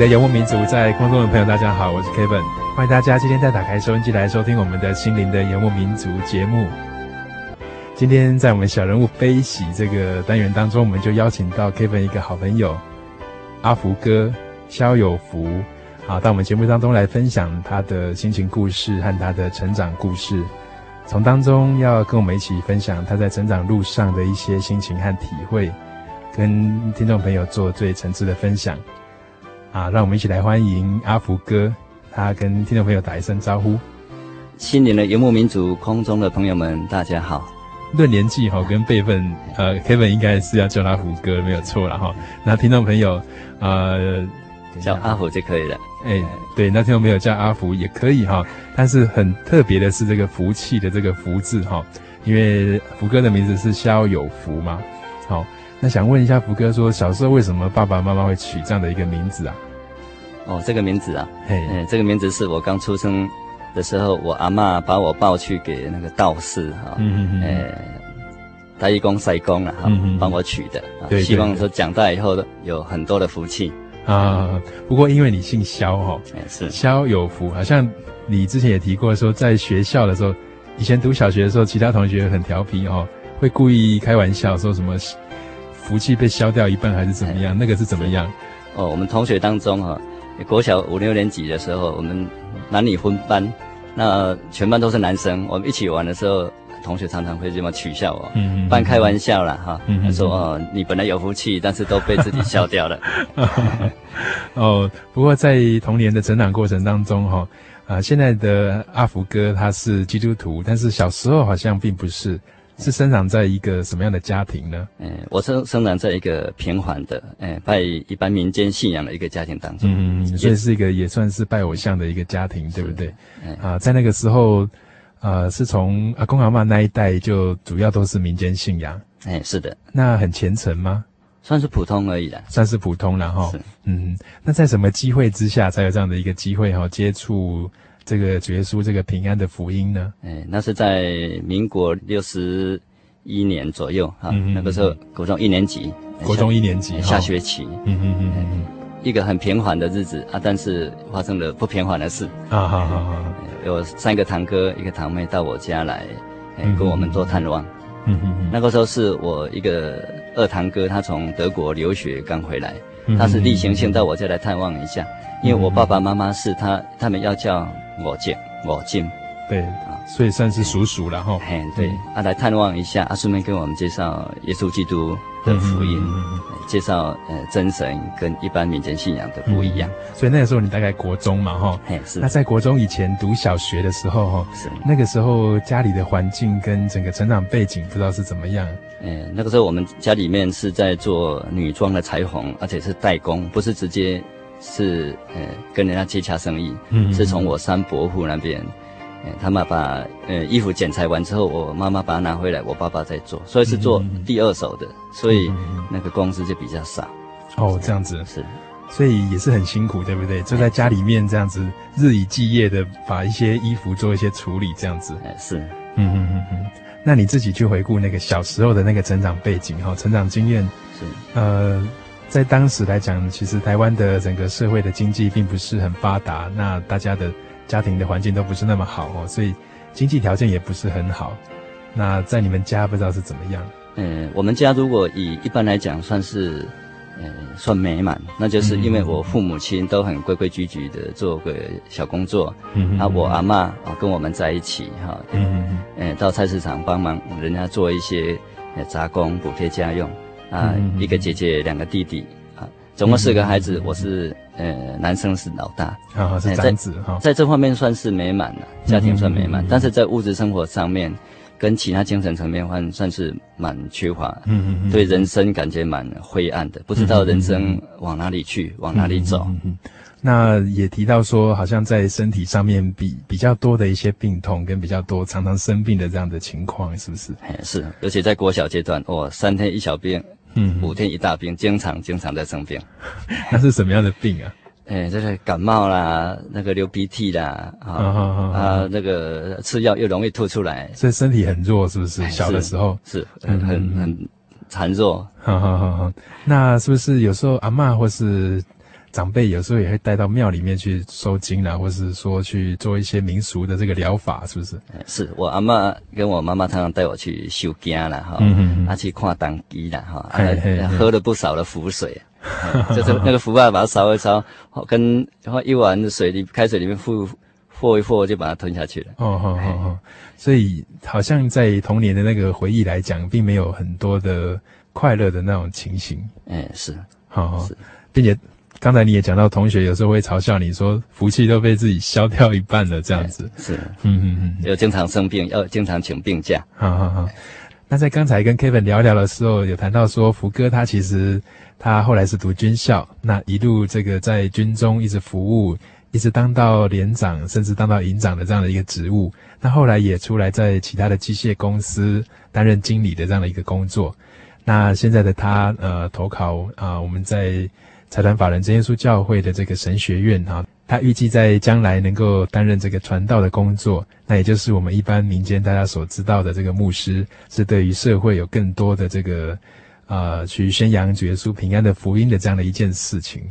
的游牧民族，在空中的朋友，大家好，我是 Kevin，欢迎大家今天再打开收音机来收听我们的心灵的游牧民族节目。今天在我们小人物悲喜这个单元当中，我们就邀请到 Kevin 一个好朋友阿福哥萧有福，啊，到我们节目当中来分享他的心情故事和他的成长故事，从当中要跟我们一起分享他在成长路上的一些心情和体会，跟听众朋友做最诚挚的分享。啊，让我们一起来欢迎阿福哥，他跟听众朋友打一声招呼。心灵的游牧民族，空中的朋友们，大家好。论年纪哈，跟辈分，呃，Kevin 应该是要叫他福哥，没有错了哈。那听众朋友，呃，叫阿福就可以了。哎，对，那听众朋友叫阿福也可以哈。但是很特别的是这个福气的这个福字哈，因为福哥的名字是肖有福嘛，好。那想问一下福哥，说小时候为什么爸爸妈妈会取这样的一个名字啊？哦，这个名字啊，嘿，嗯，这个名字是我刚出生的时候，我阿嬷把我抱去给那个道士哈，嗯嗯嗯，大义公、赛公啊，哈，帮我取的，对，希望说长大以后有很多的福气啊。不过因为你姓萧哈，是萧有福，好像你之前也提过说，在学校的时候，以前读小学的时候，其他同学很调皮哦，会故意开玩笑说什么。福气被消掉一半还是怎么样？那个是怎么样？哦，我们同学当中哈，国小五六年级的时候，我们男女分班，那全班都是男生，我们一起玩的时候，同学常常会这么取笑我，嗯，半开玩笑啦哈，他说哦，你本来有福气，但是都被自己消掉了。哦，不过在童年的成长过程当中哈，啊，现在的阿福哥他是基督徒，但是小时候好像并不是。是生长在一个什么样的家庭呢？嗯，我生生长在一个平缓的，嗯，拜一般民间信仰的一个家庭当中。嗯，所以是一个也算是拜偶像的一个家庭，对不对？嗯、啊，在那个时候，呃，是从阿公阿嬷那一代就主要都是民间信仰。哎，是的。那很虔诚吗？算是普通而已啦。算是普通了哈。嗯，那在什么机会之下才有这样的一个机会哈接触？这个主耶稣这个平安的福音呢？哎，那是在民国六十一年左右哈，嗯、那个时候国中一年级，国中一年级下学期，嗯嗯嗯嗯，一个很平缓的日子啊，但是发生了不平缓的事。啊，好好好，有三个堂哥一个堂妹到我家来，哎、跟我们做探望，嗯嗯嗯，那个时候是我一个二堂哥，他从德国留学刚回来，他是例行性到我家来探望一下，因为我爸爸妈妈是他他们要叫。我见我进，对啊，所以算是叔叔了哈。嘿，对，啊，来探望一下，啊，顺便跟我们介绍耶稣基督的福音，介绍呃真神跟一般民间信仰的不一样。所以那个时候你大概国中嘛哈，嘿，是。那在国中以前读小学的时候哈，是那个时候家里的环境跟整个成长背景不知道是怎么样。嗯，那个时候我们家里面是在做女装的裁缝，而且是代工，不是直接。是呃，跟人家接洽生意，嗯，是从我三伯父那边，他们把呃衣服剪裁完之后，我妈妈把它拿回来，我爸爸在做，所以是做第二手的，所以那个工资就比较少。哦，这样子是，所以也是很辛苦，对不对？就在家里面这样子日以继夜的把一些衣服做一些处理，这样子。哎，是，嗯嗯嗯嗯。那你自己去回顾那个小时候的那个成长背景哈，成长经验是，呃。在当时来讲，其实台湾的整个社会的经济并不是很发达，那大家的家庭的环境都不是那么好哦，所以经济条件也不是很好。那在你们家不知道是怎么样？嗯，我们家如果以一般来讲算是，嗯，算美满，那就是因为我父母亲都很规规矩矩的做个小工作，嗯，那我阿嬷啊跟我们在一起哈，嗯嗯，到菜市场帮忙人家做一些杂工补贴家用。啊，一个姐姐，两个弟弟，啊，总共四个孩子，我是呃男生是老大，啊是长子哈，在这方面算是美满了，家庭算美满，但是在物质生活上面，跟其他精神层面算算是蛮缺乏，嗯嗯对人生感觉蛮灰暗的，不知道人生往哪里去，往哪里走。那也提到说，好像在身体上面比比较多的一些病痛，跟比较多常常生病的这样的情况，是不是？哎，是，而且在国小阶段，哦，三天一小病。嗯，五天一大病，经常经常在生病。那是什么样的病啊？哎，就是感冒啦，那个流鼻涕啦，啊啊，那个吃药又容易吐出来，所以身体很弱，是不是？小的时候是很很很孱弱。哈哈哈哈。那是不是有时候阿妈或是？长辈有时候也会带到庙里面去收金啦，或是说去做一些民俗的这个疗法，是不是？是我阿嬷跟我妈妈常常带我去收惊啦，哈，嗯啊去看当机啦，哈，喝了不少的符水，就是那个符啊，把它烧一烧，跟然后一碗水里开水里面和和一和，就把它吞下去了。哦哦哦哦，所以好像在童年的那个回忆来讲，并没有很多的快乐的那种情形。哎，是，好好，并且。刚才你也讲到，同学有时候会嘲笑你说，福气都被自己消掉一半了，这样子。是，嗯嗯嗯，要经常生病，要经常请病假。好好好。那在刚才跟 Kevin 聊聊的时候，有谈到说，福哥他其实他后来是读军校，那一路这个在军中一直服务，一直当到连长，甚至当到营长的这样的一个职务。那后来也出来在其他的机械公司担任经理的这样的一个工作。那现在的他呃投考啊、呃，我们在。财团法人真耶稣教会的这个神学院哈，他预计在将来能够担任这个传道的工作，那也就是我们一般民间大家所知道的这个牧师，是对于社会有更多的这个呃去宣扬主耶稣平安的福音的这样的一件事情。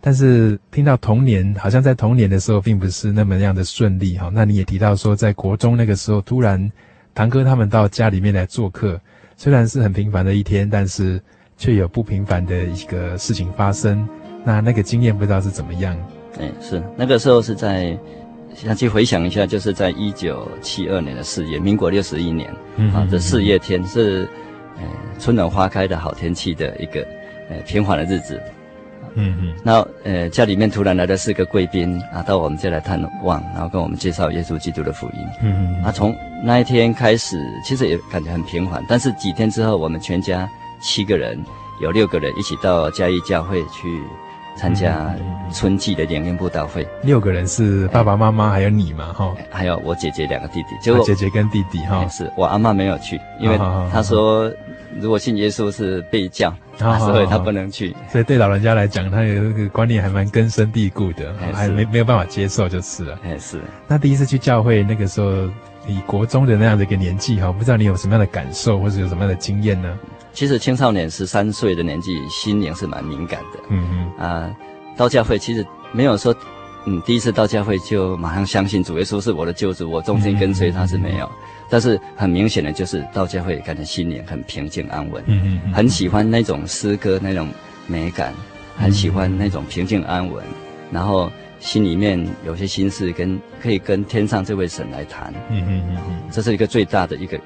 但是听到童年，好像在童年的时候并不是那么样的顺利哈。那你也提到说，在国中那个时候，突然堂哥他们到家里面来做客，虽然是很平凡的一天，但是。却有不平凡的一个事情发生，那那个经验不知道是怎么样？哎，是那个时候是在，想去回想一下，就是在一九七二年的四月，民国六十一年，嗯、啊，这四月天是，呃，春暖花开的好天气的一个，呃，平缓的日子。嗯嗯。那，呃，家里面突然来了四个贵宾啊，到我们家来探望，然后跟我们介绍耶稣基督的福音。嗯嗯。啊，从那一天开始，其实也感觉很平缓，但是几天之后，我们全家。七个人，有六个人一起到嘉义教会去参加春季的联欢布道会。六个人是爸爸妈妈还有你嘛？哈，还有我姐姐两个弟弟。就姐姐跟弟弟哈，是我阿嬷没有去，因为她说如果信耶稣是被教，所以他不能去。所以对老人家来讲，他有一个观念还蛮根深蒂固的，还没没有办法接受就是了。哎，是。那第一次去教会那个时候，以国中的那样的一个年纪哈，不知道你有什么样的感受，或者有什么样的经验呢？其实青少年十三岁的年纪，心灵是蛮敏感的。嗯嗯啊，到教会其实没有说，嗯，第一次到教会就马上相信主耶稣是我的救主，我终身跟随他是没有。但是很明显的就是到教会感觉心灵很平静安稳。嗯嗯很喜欢那种诗歌那种美感，很喜欢那种平静安稳，然后心里面有些心事跟可以跟天上这位神来谈。嗯嗯嗯嗯，这是一个最大的一个。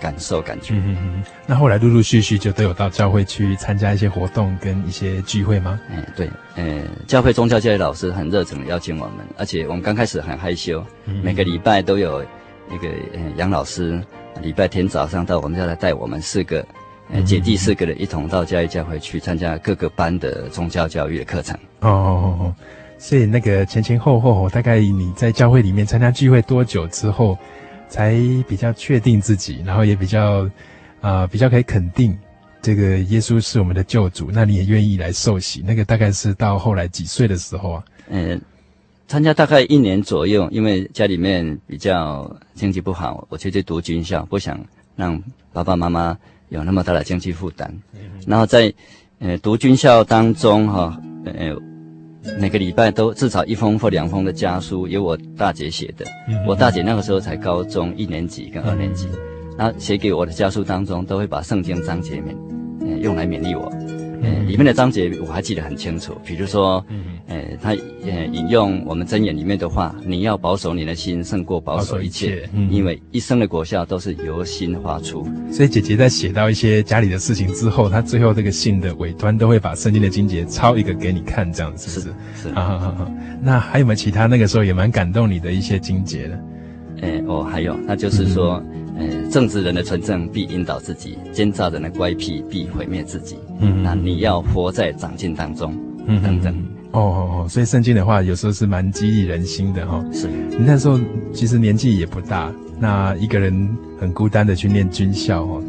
感受感觉，嗯嗯，那后来陆陆续续就都有到教会去参加一些活动跟一些聚会吗？嗯，对，嗯，教会宗教界的老师很热诚的邀请我们，而且我们刚开始很害羞，嗯、每个礼拜都有那个嗯杨老师，礼拜天早上到我们家来带我们四个，嗯，姐弟四个人一同到嘉义教会去参加各个班的宗教教育的课程。哦哦哦哦。所以那个前前后后，大概你在教会里面参加聚会多久之后，才比较确定自己，然后也比较啊、呃、比较可以肯定这个耶稣是我们的救主，那你也愿意来受洗？那个大概是到后来几岁的时候啊？嗯。参加大概一年左右，因为家里面比较经济不好，我就去读军校，不想让爸爸妈妈有那么大的经济负担。然后在呃读军校当中哈，呃每个礼拜都至少一封或两封的家书，由我大姐写的。我大姐那个时候才高中一年级跟二年级，然后写给我的家书当中都会把圣经章节勉，呃用来勉励我。呃，里面的章节我还记得很清楚，比如说，呃，他呃引用我们箴言里面的话：“你要保守你的心，胜过保守一切，嗯、因为一生的果效都是由心发出。”所以姐姐在写到一些家里的事情之后，她最后这个信的尾端都会把圣经的经节抄一个给你看，这样子是不是？啊，好好好。那还有没有其他那个时候也蛮感动你的一些经节呢？呃，哦，还有，那就是说。嗯呃，正直人的纯正必引导自己，奸诈人的乖僻必毁灭自己。嗯，那你要活在长进当中，嗯，等等。哦哦哦，所以圣经的话有时候是蛮激励人心的哈、哦。是，你那时候其实年纪也不大，那一个人很孤单的去念军校哦。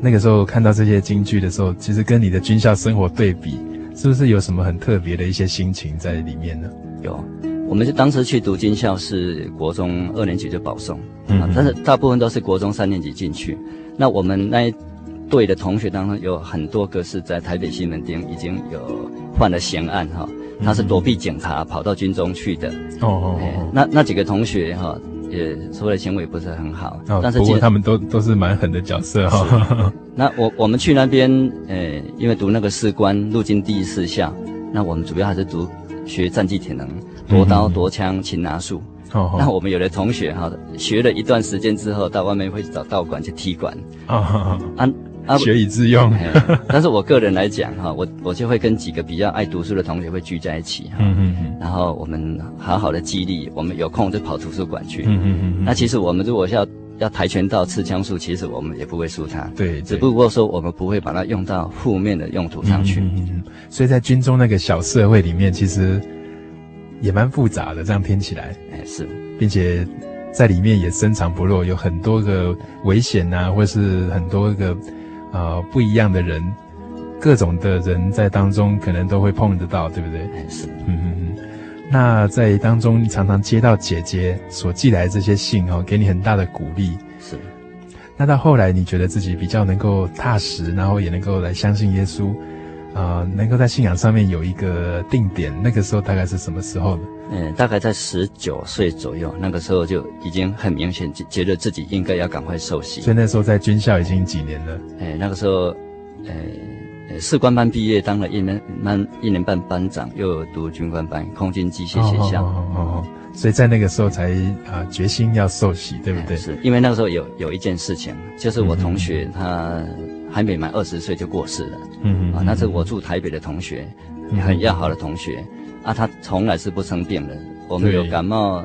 那个时候看到这些京剧的时候，其实跟你的军校生活对比，是不是有什么很特别的一些心情在里面呢？有。我们是当时去读军校，是国中二年级就保送，嗯，但是大部分都是国中三年级进去。那我们那一队的同学当中，有很多个是在台北西门町已经有犯了嫌案哈，他是躲避警察跑到军中去的。哦哦，哦，那那几个同学哈，也说的行为不是很好，哦，但是不过他们都都是蛮狠的角色哈。那我我们去那边，呃，因为读那个士官陆军第一士校，那我们主要还是读学战技体能。夺刀夺枪擒拿术，哦，那我们有的同学哈，学了一段时间之后，到外面会找道馆去踢馆，啊啊啊，学以致用。但是我个人来讲哈，我我就会跟几个比较爱读书的同学会聚在一起哈，嗯嗯嗯，然后我们好好的激励，我们有空就跑图书馆去，嗯嗯嗯，那其实我们如果要要跆拳道、刺枪术，其实我们也不会输他，对，只不过说我们不会把它用到负面的用途上去，嗯嗯嗯，所以在军中那个小社会里面，其实。也蛮复杂的，这样听起来，哎是，并且在里面也深藏不露，有很多个危险啊，或是很多个啊、呃、不一样的人，各种的人在当中可能都会碰得到，对不对？哎是，嗯嗯嗯。那在当中，你常常接到姐姐所寄来的这些信哦，给你很大的鼓励。是。那到后来，你觉得自己比较能够踏实，然后也能够来相信耶稣。啊、呃，能够在信仰上面有一个定点，那个时候大概是什么时候呢？嗯，大概在十九岁左右，那个时候就已经很明显觉得自己应该要赶快受洗。所以那时候在军校已经几年了？哎，那个时候，呃，士官班毕业，当了一年班一年半班长，又读军官班，空军机械学校。哦哦，哦，所以在那个时候才啊、决心要受洗，对不对？是因为那个时候有有一件事情，就是我同学他。还没满二十岁就过世了，嗯，嗯啊，那是我住台北的同学，很要好的同学，啊，他从来是不生病的。我们有感冒，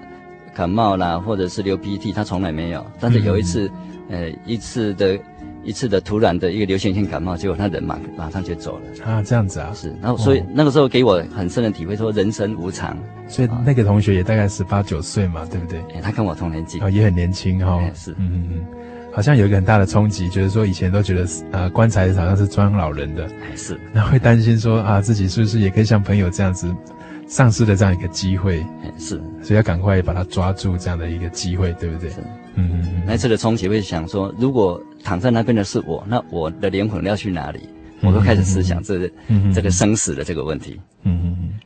感冒啦，或者是流鼻涕，他从来没有。但是有一次，呃，一次的，一次的突然的一个流行性感冒，结果他人马马上就走了。啊，这样子啊，是。然后所以、哦、那个时候给我很深的体会，说人生无常。所以那个同学也大概十八九岁嘛，对不对？哎，他跟我同年纪，哦，也很年轻哈、哦。是，嗯嗯嗯。好像有一个很大的冲击，觉得说以前都觉得呃棺材好像是装老人的，是，然后会担心说啊自己是不是也可以像朋友这样子丧失了这样一个机会，是，所以要赶快把它抓住这样的一个机会，对不对？是，嗯。那次的冲击会想说，如果躺在那边的是我，那我的灵魂要去哪里？我都开始思想这这个生死的这个问题，嗯嗯嗯。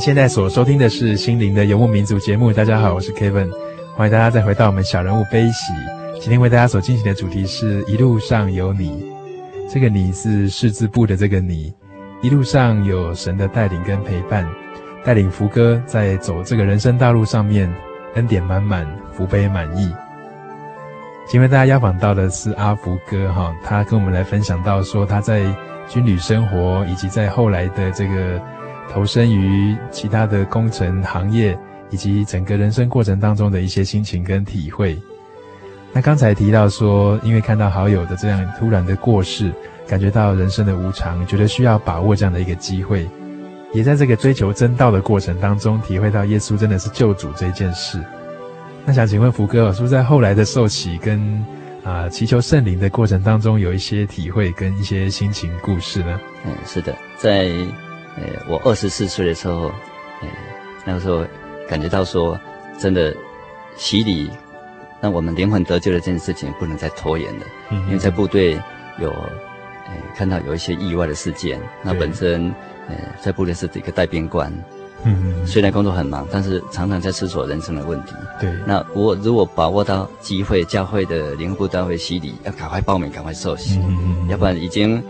现在所收听的是《心灵的游牧民族》节目。大家好，我是 Kevin，欢迎大家再回到我们小人物悲喜。今天为大家所进行的主题是一路上有你。这个“你”是士字部的这个“你”，一路上有神的带领跟陪伴，带领福哥在走这个人生道路上面，恩典满满，福杯满溢。今天大家邀访到的是阿福哥哈，他跟我们来分享到说他在军旅生活，以及在后来的这个。投身于其他的工程行业，以及整个人生过程当中的一些心情跟体会。那刚才提到说，因为看到好友的这样突然的过世，感觉到人生的无常，觉得需要把握这样的一个机会，也在这个追求真道的过程当中，体会到耶稣真的是救主这件事。那想请问福哥，是不是在后来的受洗跟啊、祈求圣灵的过程当中，有一些体会跟一些心情故事呢？嗯，是的，在。呃，我二十四岁的时候，呃，那个时候感觉到说，真的洗礼，让我们灵魂得救的这件事情不能再拖延了。嗯，因为在部队有，呃，看到有一些意外的事件。那本身，呃，在部队是一个带兵官。嗯，虽然工作很忙，但是常常在思索人生的问题。对。那我如果把握到机会，教会的灵部单位洗礼，要赶快报名，赶快受洗。嗯，要不然已经。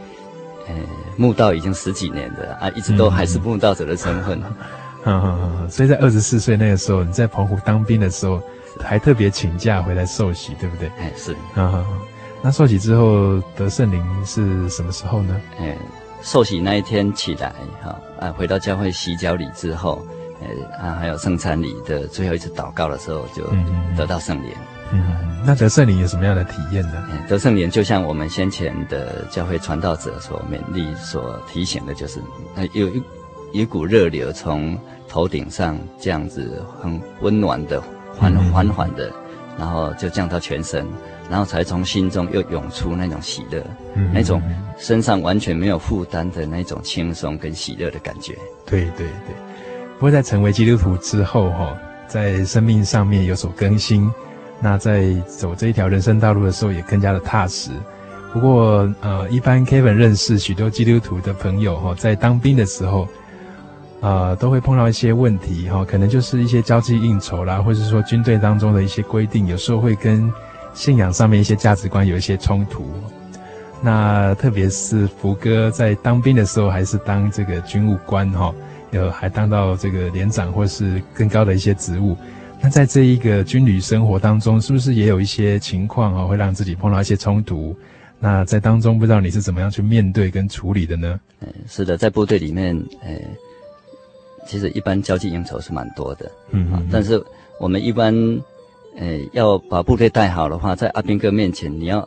呃，慕道已经十几年的啊，一直都还是慕道者的身份。嗯嗯嗯，所以在二十四岁那个时候，你在澎湖当兵的时候，还特别请假回来受洗，对不对？哎，是。嗯嗯，那受洗之后得圣灵是什么时候呢？哎，受洗那一天起来，哈啊，回到教会洗脚礼之后，呃啊，还有圣餐礼的最后一次祷告的时候，就得到圣灵。嗯，那得圣灵有什么样的体验呢？得圣灵就像我们先前的教会传道者所勉励、所提醒的，就是有一一股热流从头顶上这样子很温暖的缓缓缓的，然后就降到全身，然后才从心中又涌出那种喜乐，嗯、那种身上完全没有负担的那种轻松跟喜乐的感觉。对对对，不过在成为基督徒之后，哈，在生命上面有所更新。那在走这一条人生道路的时候，也更加的踏实。不过，呃，一般 Kevin 认识许多基督徒的朋友哈，在当兵的时候，呃，都会碰到一些问题哈，可能就是一些交际应酬啦，或者是说军队当中的一些规定，有时候会跟信仰上面一些价值观有一些冲突。那特别是福哥在当兵的时候，还是当这个军务官哈，有还当到这个连长或是更高的一些职务。那在这一个军旅生活当中，是不是也有一些情况啊，会让自己碰到一些冲突？那在当中，不知道你是怎么样去面对跟处理的呢？嗯，是的，在部队里面，呃，其实一般交际应酬是蛮多的，嗯，嗯，但是我们一般，呃，要把部队带好的话，在阿兵哥面前，你要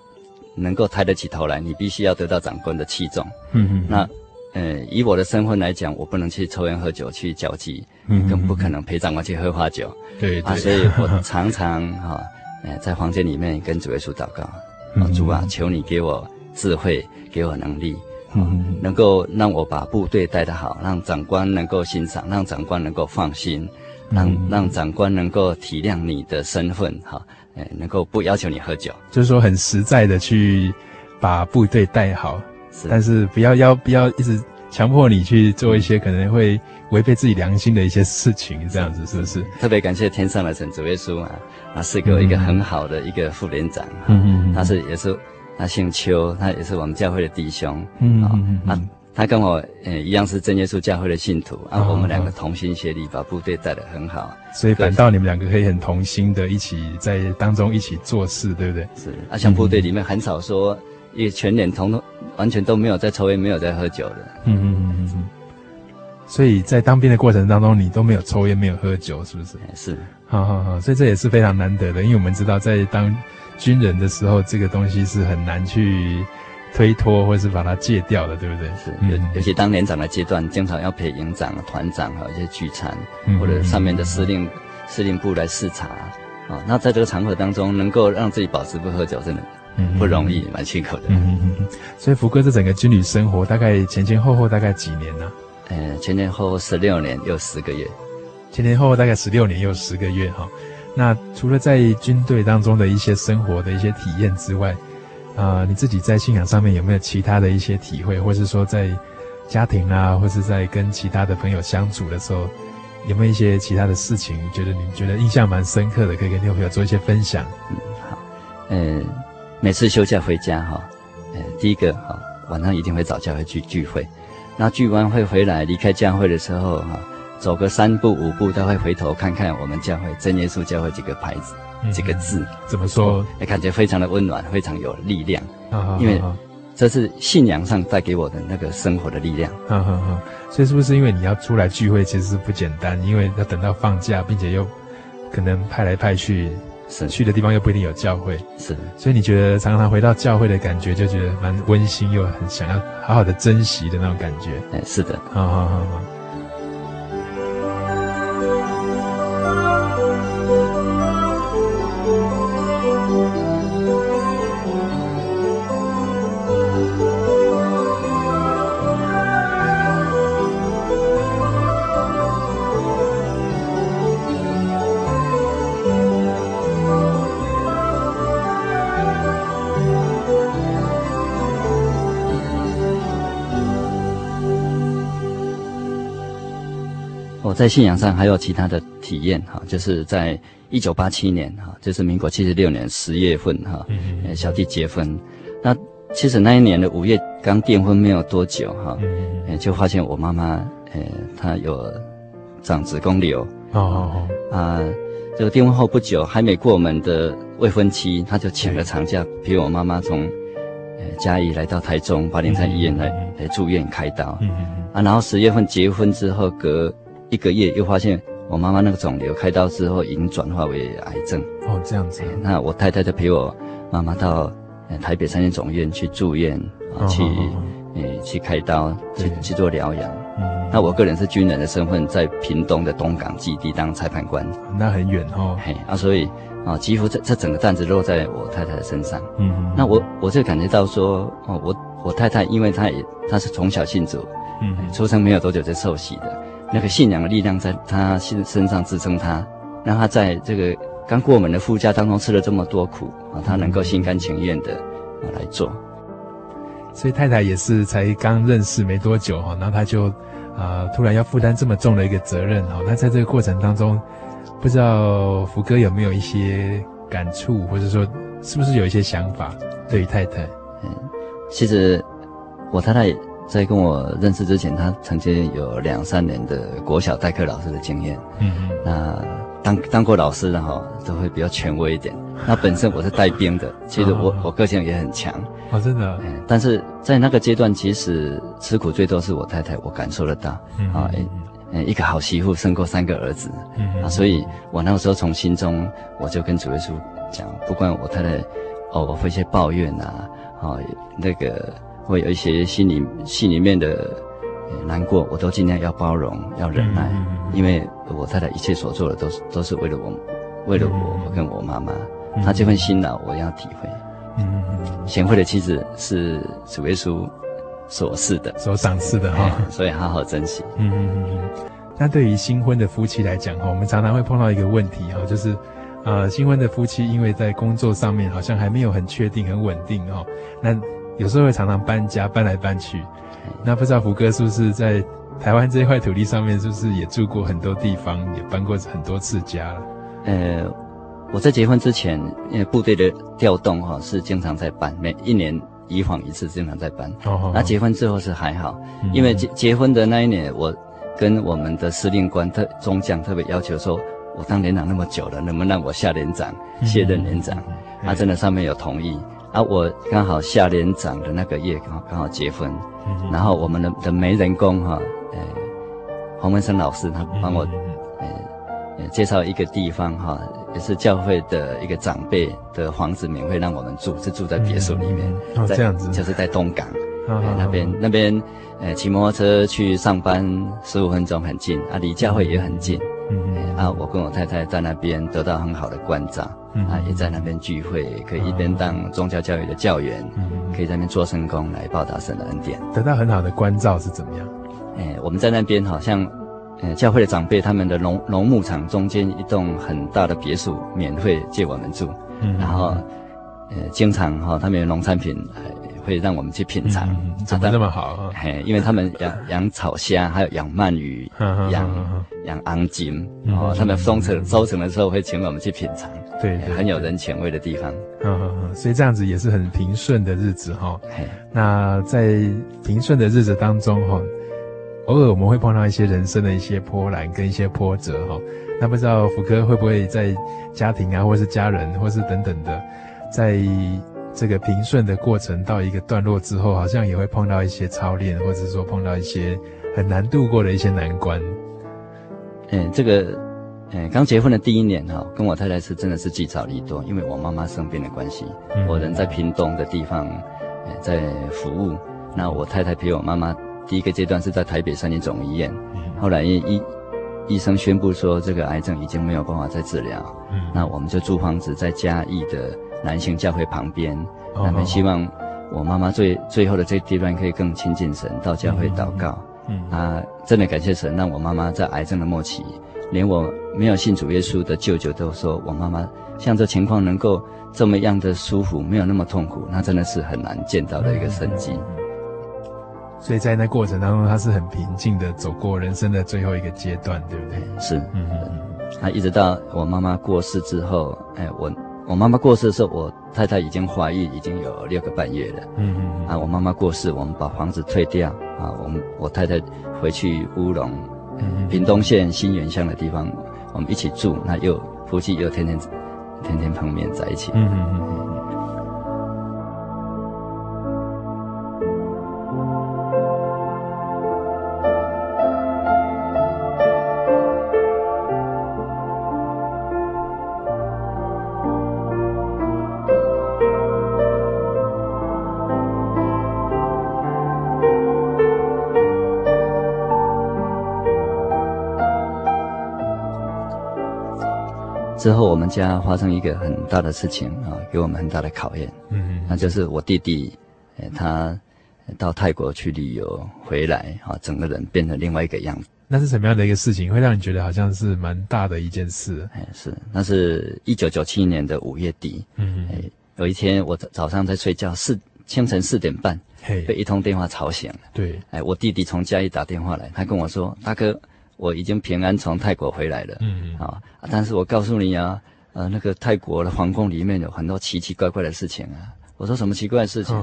能够抬得起头来，你必须要得到长官的器重，嗯嗯，那。呃，以我的身份来讲，我不能去抽烟喝酒去交际，嗯，更不可能陪长官去喝花酒。对，对，啊，所以我常常哈，呃，在房间里面跟主耶稣祷告，嗯，主啊，求你给我智慧，给我能力，嗯，能够让我把部队带得好，让长官能够欣赏，让长官能够放心，让让长官能够体谅你的身份，哈，呃，能够不要求你喝酒，就是说很实在的去把部队带好。是，但是不要要不要一直强迫你去做一些可能会违背自己良心的一些事情，这样子是不是？特别感谢天上的神主耶稣啊，他是给我一个很好的一个副连长，嗯嗯，他是也是他姓邱，他也是我们教会的弟兄，嗯嗯嗯，啊，他跟我呃一样是真耶稣教会的信徒，啊，我们两个同心协力把部队带得很好，所以反倒你们两个可以很同心的一起在当中一起做事，对不对？是，啊，像部队里面很少说。也全脸同都完全都没有在抽烟，没有在喝酒的。嗯嗯嗯嗯。所以在当兵的过程当中，你都没有抽烟，没有喝酒，是不是？是。好好好，所以这也是非常难得的，因为我们知道在当军人的时候，这个东西是很难去推脱或是把它戒掉的，对不对？是。尤尤其当连长的阶段，经常要陪营长、团长还有一些聚餐，或者上面的司令、司令部来视察啊。那在这个场合当中，能够让自己保持不喝酒，真的。嗯，不容易，蛮辛苦的。嗯嗯嗯。所以福哥这整个军旅生活大概前前后后大概几年呢？嗯，前前后后十六年又十个月。前前后后大概十六年又十个月哈。那除了在军队当中的一些生活的一些体验之外，啊、呃，你自己在信仰上面有没有其他的一些体会，或是说在家庭啊，或是在跟其他的朋友相处的时候，有没有一些其他的事情，觉得你觉得印象蛮深刻的，可以跟听众朋友做一些分享？嗯，好，呃，每次休假回家哈，呃，第一个哈，晚上一定会找教会去聚会，那聚完会回来离开教会的时候哈，走个三步五步他会回头看看我们教会真耶稣教会几个牌子，嗯、几个字，怎么说？也感觉非常的温暖，非常有力量，啊、因为。啊这是信仰上带给我的那个生活的力量。嗯嗯嗯，所以是不是因为你要出来聚会，其实是不简单？因为要等到放假，并且又可能派来派去，是去的地方又不一定有教会。是，所以你觉得常常回到教会的感觉，就觉得蛮温馨，又很想要好好的珍惜的那种感觉。哎，是的。好好好好。在信仰上还有其他的体验哈，就是在一九八七年哈，就是民国七十六年十月份哈，小弟结婚。那其实那一年的五月刚订婚没有多久哈，就发现我妈妈呃她有长子宫瘤。哦哦哦。啊，这个订婚后不久还没过我们的未婚妻，她就请了长假陪我妈妈从呃嘉义来到台中八林山医院来来住院开刀。啊，然后十月份结婚之后隔。一个月又发现我妈妈那个肿瘤开刀之后已经转化为癌症哦，这样子。那我太太就陪我妈妈到台北三院总院去住院啊，去呃去开刀，去去做疗养。嗯，那我个人是军人的身份，在屏东的东港基地当裁判官，那很远哦。嘿啊，所以啊，几乎这这整个担子落在我太太的身上。嗯，那我我就感觉到说哦，我我太太因为她也她是从小信主，嗯，出生没有多久就受洗的。那个信仰的力量在他身身上支撑他，让他在这个刚过门的夫家当中吃了这么多苦啊，他能够心甘情愿的啊来做。所以太太也是才刚认识没多久哈，然后他就啊突然要负担这么重的一个责任哈。那在这个过程当中，不知道福哥有没有一些感触，或者说是不是有一些想法对于太太？嗯，其实我太太。在跟我认识之前，他曾经有两三年的国小代课老师的经验。嗯嗯。那当当过老师的哈，都会比较权威一点。那本身我是带兵的，其实我、哦、我个性也很强。哦，真的。嗯。但是在那个阶段，其实吃苦最多是我太太，我感受得到。啊，诶，一个好媳妇胜过三个儿子。啊，所以我那个时候从心中我就跟主耶稣讲，不管我太太哦，我会一些抱怨啊，啊，那个。会有一些心里心里面的难过，我都尽量要包容，要忍耐，因为我太太一切所做的都是都是为了我，为了我跟我妈妈，嗯、她这份辛劳我要体会。嗯贤惠的妻子是主耶稣所赐的，所赏赐的哈，所以好好珍惜。嗯嗯嗯嗯。那对于新婚的夫妻来讲哈，我们常常会碰到一个问题哈，就是呃，新婚的夫妻因为在工作上面好像还没有很确定、很稳定哦，那。有时候会常常搬家，搬来搬去。那不知道福哥是不是在台湾这一块土地上面，是不是也住过很多地方，也搬过很多次家了？呃，我在结婚之前，因为部队的调动哈，是经常在搬，每一年以往一次，经常在搬。那结婚之后是还好，嗯、因为结结婚的那一年，我跟我们的司令官特中将特别要求说，我当连长那么久了，能不能让我下连长卸任连长？他、嗯啊、真的上面有同意。啊，我刚好下连长的那个月刚好刚好结婚，嗯、然后我们的的媒人公哈，呃，黄文生老师他帮我，嗯、呃，介绍一个地方哈，也是教会的一个长辈的房子，免费让我们住，是住在别墅里面，嗯、在哦，这样子，就是在东港，那边那边，呃，骑摩托车去上班十五分钟很近，啊，离教会也很近。嗯嗯、欸，啊，我跟我太太在那边得到很好的关照，嗯、啊，也在那边聚会，可以一边当宗教教育的教员，嗯、可以在那边做圣工来报答神的恩典。得到很好的关照是怎么样？哎、欸，我们在那边好像，教会的长辈他们的农农牧场中间一栋很大的别墅，免费借我们住，嗯，然后，呃，经常哈，他们有农产品会让我们去品尝。怎么那么好？嘿，因为他们养养草虾，还有养鳗鱼，养养昂金，哦，他们收成收成的时候会请我们去品尝。对，很有人情味的地方。所以这样子也是很平顺的日子哈。那在平顺的日子当中哈，偶尔我们会碰到一些人生的一些波澜跟一些波折哈。那不知道福哥会不会在家庭啊，或是家人，或是等等的，在这个平顺的过程到一个段落之后，好像也会碰到一些操练，或者说碰到一些很难度过的一些难关。嗯，这个。嗯，刚结婚的第一年哈，跟我太太是真的是聚少离多，因为我妈妈生病的关系，嗯、我人在屏东的地方，在服务。那我太太陪我妈妈，第一个阶段是在台北三民总医院，嗯、后来医医生宣布说这个癌症已经没有办法再治疗，嗯、那我们就租房子在嘉义的南兴教会旁边，那么、哦、希望我妈妈最最后的这阶段可以更亲近神，到教会祷告。嗯，嗯啊，真的感谢神，让我妈妈在癌症的末期。连我没有信主耶稣的舅舅都说，我妈妈像这情况能够这么样的舒服，没有那么痛苦，那真的是很难见到的一个神迹。所以在那过程当中，他是很平静的走过人生的最后一个阶段，对不对？是，嗯嗯。那一直到我妈妈过世之后，哎，我我妈妈过世的时候，我太太已经怀孕已经有六个半月了。嗯嗯。啊，我妈妈过世，我们把房子退掉啊，我们我太太回去乌龙。屏东县新源乡的地方，我们一起住，那又夫妻又天天天天碰面在一起。嗯嗯嗯。之后，我们家发生一个很大的事情啊，给我们很大的考验。嗯，那就是我弟弟，他到泰国去旅游回来啊，整个人变成另外一个样子。那是什么样的一个事情，会让你觉得好像是蛮大的一件事？哎，是，那是一九九七年的五月底。嗯，哎，有一天我早上在睡觉，四清晨四点半，被一通电话吵醒了。对，哎，我弟弟从家里打电话来，他跟我说：“大哥。”我已经平安从泰国回来了，嗯嗯，啊，但是我告诉你啊，呃，那个泰国的皇宫里面有很多奇奇怪怪的事情啊。我说什么奇怪的事情？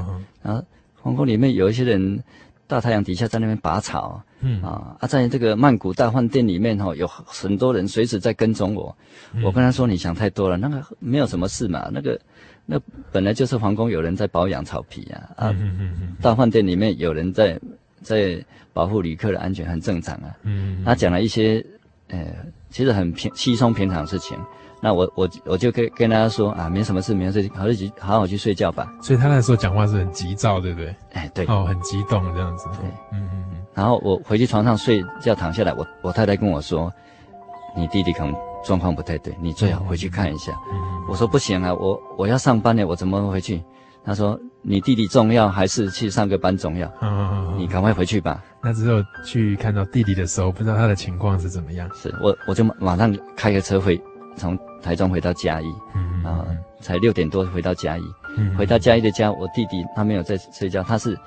啊，皇宫里面有一些人大太阳底下在那边拔草，嗯。啊，啊，在这个曼谷大饭店里面哈、哦，有很多人随时在跟踪我。嗯、我跟他说你想太多了，那个没有什么事嘛，那个那本来就是皇宫有人在保养草皮啊，啊，嗯嗯嗯、大饭店里面有人在在。保护旅客的安全很正常啊。嗯，他讲了一些，呃，其实很平稀松平常的事情。那我我我就跟跟大家说啊，没什么事，没事，好去好好去睡觉吧。所以他那时候讲话是很急躁，对不对？哎，对。哦，很激动这样子。对，嗯嗯嗯。然后我回去床上睡觉躺下来，我我太太跟我说，你弟弟可能状况不太对，你最好回去看一下。嗯。我说不行啊，我我要上班呢，我怎么回去？他说。你弟弟重要还是去上个班重要？你赶快回去吧。那之后去看到弟弟的时候，不知道他的情况是怎么样？是我我就马上开个车回，从台中回到嘉义，嗯啊，才六点多回到嘉义。嗯，回到嘉义的家，我弟弟他没有在睡觉，他是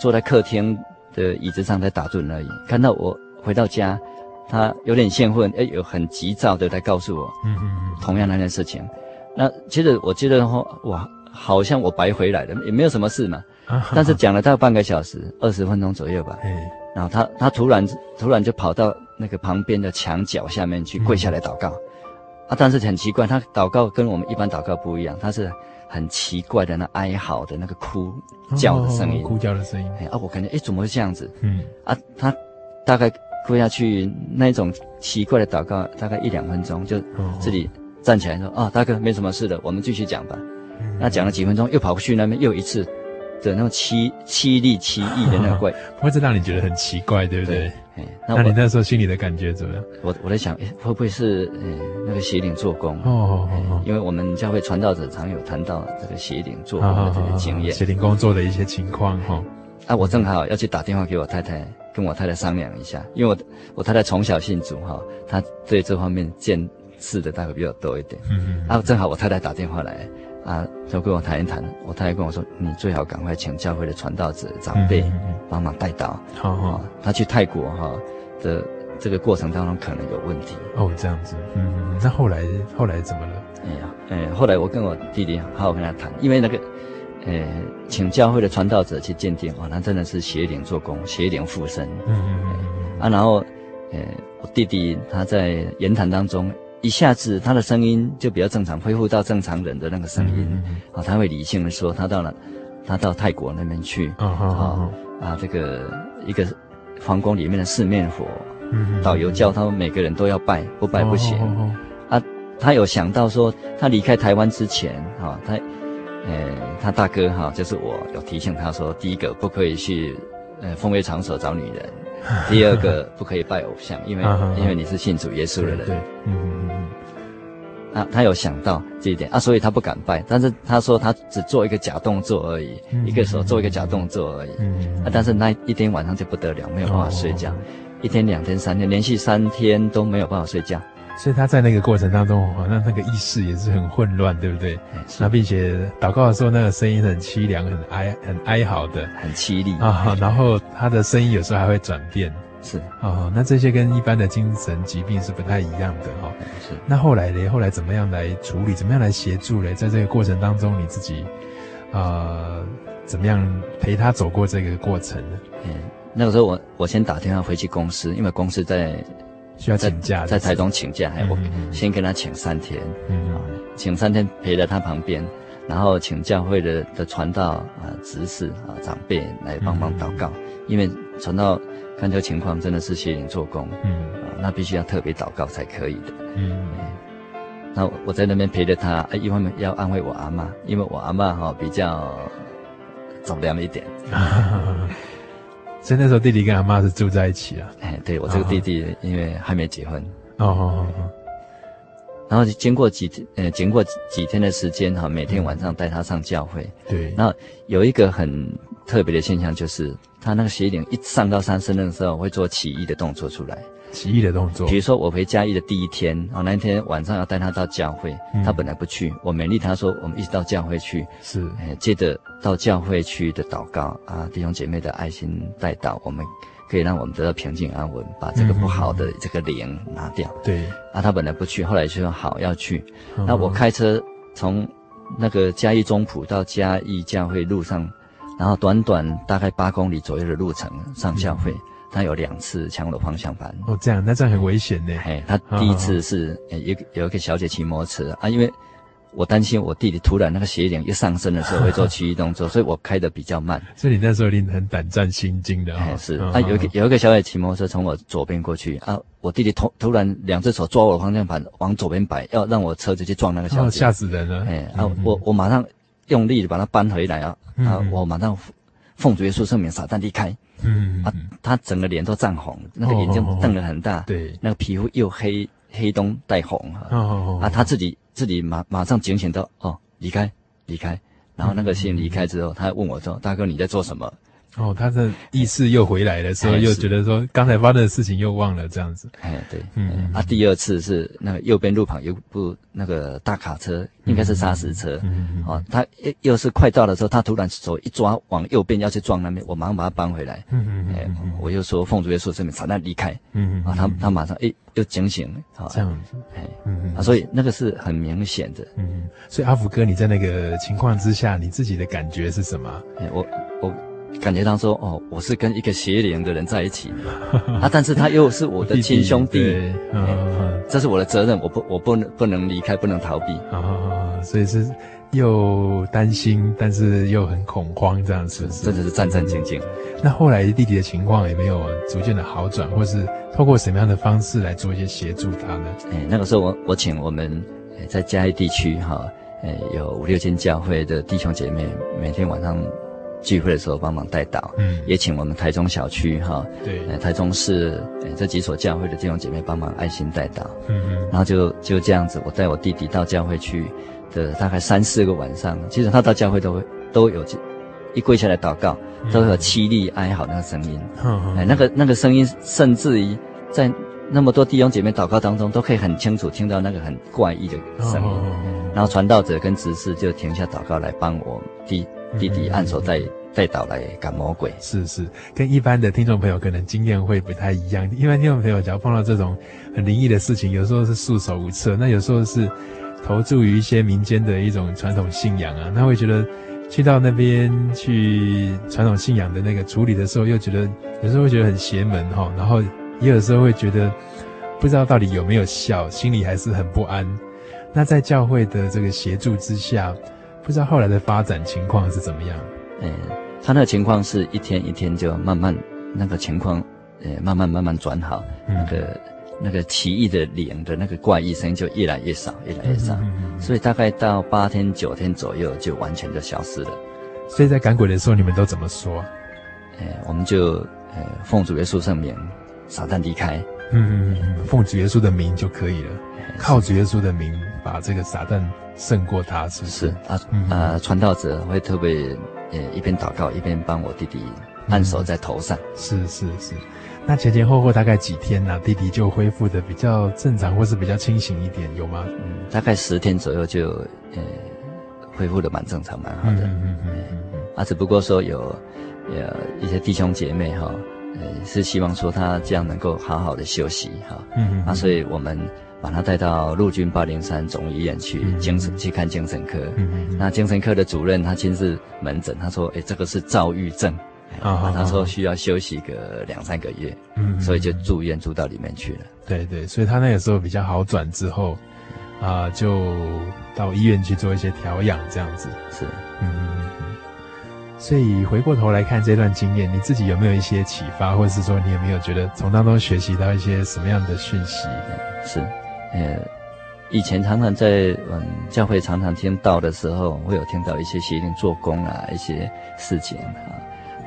坐在客厅的椅子上在打盹而已。看到我回到家，他有点兴奋，哎，有很急躁的在告诉我，嗯嗯嗯，同样那件事情。那其实我觉得话，哇。好像我白回来了，也没有什么事嘛。但是讲了大概半个小时，二十分钟左右吧。然后他他突然突然就跑到那个旁边的墙角下面去跪下来祷告。啊，但是很奇怪，他祷告跟我们一般祷告不一样，他是很奇怪的那哀嚎的那个哭叫的声音，哭叫的声音。啊，我感觉哎，怎么会这样子？嗯。啊，他大概跪下去那种奇怪的祷告，大概一两分钟，就自己站起来说：“啊，大哥，没什么事的，我们继续讲吧。”那讲了几分钟，又跑过去那边又一次的那种凄凄厉凄厉的那个怪，不会这让你觉得很奇怪，对不对？哎那，那你那时候心里的感觉怎么样？我我在想，哎，会不会是嗯那个邪灵做工？哦哦哦，因为我们教会传道者常有谈到这个邪灵做工的这个经验，邪灵工作的一些情况哈。啊，我正好要去打电话给我太太，跟我太太商量一下，因为我我太太从小信主哈，她对这方面见识的大概比较多一点。嗯嗯。啊，正好我太太打电话来。啊，就跟我谈一谈。我太太跟我说，你最好赶快请教会的传道者长辈帮忙带到。好、嗯、好、哦，他去泰国哈的这个过程当中可能有问题。哦，这样子。嗯，那后来后来怎么了？哎呀，哎，后来我跟我弟弟好好跟他谈，因为那个，呃，请教会的传道者去鉴定，哦，那真的是邪灵做工，邪灵附身。嗯嗯嗯。啊，然后，呃，我弟弟他在言谈当中。一下子，他的声音就比较正常，恢复到正常人的那个声音。啊、他会理性的说，他到了，他到泰国那边去。啊、啊，这个一个皇宫里面的四面佛，嗯、导游叫他们每个人都要拜，不拜不行。啊，他有想到说，他离开台湾之前，哈、哦，他，呃，他大哥哈、哦，就是我有提醒他说，第一个不可以去，呃，风月场所找女人。第二个不可以拜偶像，因为因为你是信主耶稣的人。对，嗯嗯嗯。啊，他有想到这一点啊，所以他不敢拜。但是他说他只做一个假动作而已，一个手做一个假动作而已。嗯。啊，但是那一天晚上就不得了，没有办法睡觉，一天、两天、三天，连续三天都没有办法睡觉。所以他在那个过程当中，好像那个意识也是很混乱，对不对？那并且祷告的时候，那个声音很凄凉、很哀、很哀嚎的，很凄厉啊。然后他的声音有时候还会转变，是啊。那这些跟一般的精神疾病是不太一样的哈。是。那后来呢？后来怎么样来处理？怎么样来协助呢？在这个过程当中，你自己啊，怎么样陪他走过这个过程呢？嗯，那个时候我我先打电话回去公司，因为公司在。需要请假在，台中请假，还我先跟他请三天，嗯，请三天陪在他旁边，然后请教会的的传道啊、执事啊、长辈来帮忙祷告，嗯、因为传道看这个情况真的是邪灵做工，嗯，啊，那必须要特别祷告才可以的，嗯，那我在那边陪着他，一方面要安慰我阿嬷，因为我阿嬷哈比较走量一点。所以那时候弟弟跟阿妈是住在一起啊。哎，对，我这个弟弟因为还没结婚。哦哦哦。然后经过几天，呃，经过几天的时间哈，每天晚上带他上教会。对。然后有一个很特别的现象，就是他那个邪灵一上到三圣的时候，会做起义的动作出来。奇异的动作，比如说我回嘉义的第一天，啊，那一天晚上要带他到教会，嗯、他本来不去，我勉励他说，我们一起到教会去，是，哎，接着到教会去的祷告啊，弟兄姐妹的爱心带到，我们可以让我们得到平静安稳，把这个不好的这个灵拿掉。对、嗯，啊，他本来不去，后来就说好要去，那、嗯、我开车从那个嘉义中埔到嘉义教会路上，然后短短大概八公里左右的路程上教会。嗯他有两次抢我的方向盘哦，这样那这样很危险呢。嘿，他第一次是呃，有有一个小姐骑摩托车啊，因为我担心我弟弟突然那个斜点一上升的时候会做奇异动作，所以我开的比较慢。所以你那时候一定很胆战心惊的啊。是啊，有一个有一个小姐骑摩托车从我左边过去啊，我弟弟突突然两只手抓我的方向盘往左边摆，要让我车子去撞那个小姐，吓死人了。哎啊，我我马上用力的把它扳回来啊啊，我马上奉主耶稣圣名撒旦离开。嗯啊，他整个脸都涨红，那个眼睛瞪得很大，对，那个皮肤又黑黑中带红哈，啊，他自己自己马马上警醒到哦，离开离开，然后那个先离开之后，他问我说：“大哥你在做什么？”哦，他的意识又回来了，所以又觉得说刚才发生的事情又忘了这样子。哎，对，嗯，啊，第二次是那个右边路旁有部那个大卡车，应该是砂石车，嗯，哦，他又又是快到的时候，他突然手一抓往右边要去撞那边，我马上把他扳回来，嗯嗯，哎，我又说奉主耶稣圣名，撒旦离开，嗯嗯，啊，他他马上哎又警醒，这样子，哎，嗯啊，所以那个是很明显的，嗯，所以阿福哥你在那个情况之下，你自己的感觉是什么？哎，我我。感觉到说哦，我是跟一个邪灵的人在一起 啊，但是他又是我的亲兄弟，弟弟嗯、这是我的责任，我不我不能不能离开，不能逃避啊，所以是又担心，但是又很恐慌这样子，真的是战战兢兢。那后来弟弟的情况有没有逐渐的好转，或是透过什么样的方式来做一些协助他呢？哎，那个时候我我请我们在嘉义地区哈，哎有五六间教会的弟兄姐妹，每天晚上。聚会的时候帮忙带导，嗯，也请我们台中小区哈，对，台中市这几所教会的弟兄姐妹帮忙爱心带导，嗯嗯，然后就就这样子，我带我弟弟到教会去的大概三四个晚上，其实他到教会都会都有一跪下来祷告，都有凄厉哀嚎那个声音，嗯嗯，哎，那个那个声音甚至于在那么多弟兄姐妹祷告当中，都可以很清楚听到那个很怪异的声音。哦、然后传道者跟执事就停下祷告来帮我弟弟弟按手带带祷来赶魔鬼。是是，跟一般的听众朋友可能经验会不太一样。一般听众朋友只要碰到这种很灵异的事情，有时候是束手无策，那有时候是投注于一些民间的一种传统信仰啊，那会觉得去到那边去传统信仰的那个处理的时候，又觉得有时候会觉得很邪门哈，然后。也有时候会觉得不知道到底有没有效，心里还是很不安。那在教会的这个协助之下，不知道后来的发展情况是怎么样？嗯，他那个情况是一天一天就慢慢那个情况，呃，慢慢慢慢转好，嗯、那个那个奇异的灵的那个怪异声音就越来越少，越来越少。嗯嗯嗯、所以大概到八天九天左右就完全就消失了。所以在赶鬼的时候，你们都怎么说？呃，我们就呃奉主耶稣圣名。撒旦离开，嗯嗯嗯，奉主耶稣的名就可以了，靠主耶稣的名把这个撒旦胜过他，是不是？是啊，传道者会特别呃一边祷告一边帮我弟弟按手在头上，嗯、是是是。那前前后后大概几天呢、啊？弟弟就恢复的比较正常，或是比较清醒一点，有吗？嗯，大概十天左右就呃恢复的蛮正常蛮好的，嗯嗯嗯嗯嗯，啊，只不过说有有一些弟兄姐妹哈。呃，是希望说他这样能够好好的休息哈，嗯嗯，那所以我们把他带到陆军八零三总医院去精神、嗯、去看精神科，嗯嗯，那精神科的主任他亲自门诊，他说，哎，这个是躁郁症，啊，他说需要休息个两三个月，嗯，所以就住院住到里面去了，对对，所以他那个时候比较好转之后，啊，就到医院去做一些调养这样子，是，嗯。所以回过头来看这段经验，你自己有没有一些启发，或者是说你有没有觉得从当中学习到一些什么样的讯息？是，呃，以前常常在嗯教会常常听到的时候，会有听到一些邪灵做工啊，一些事情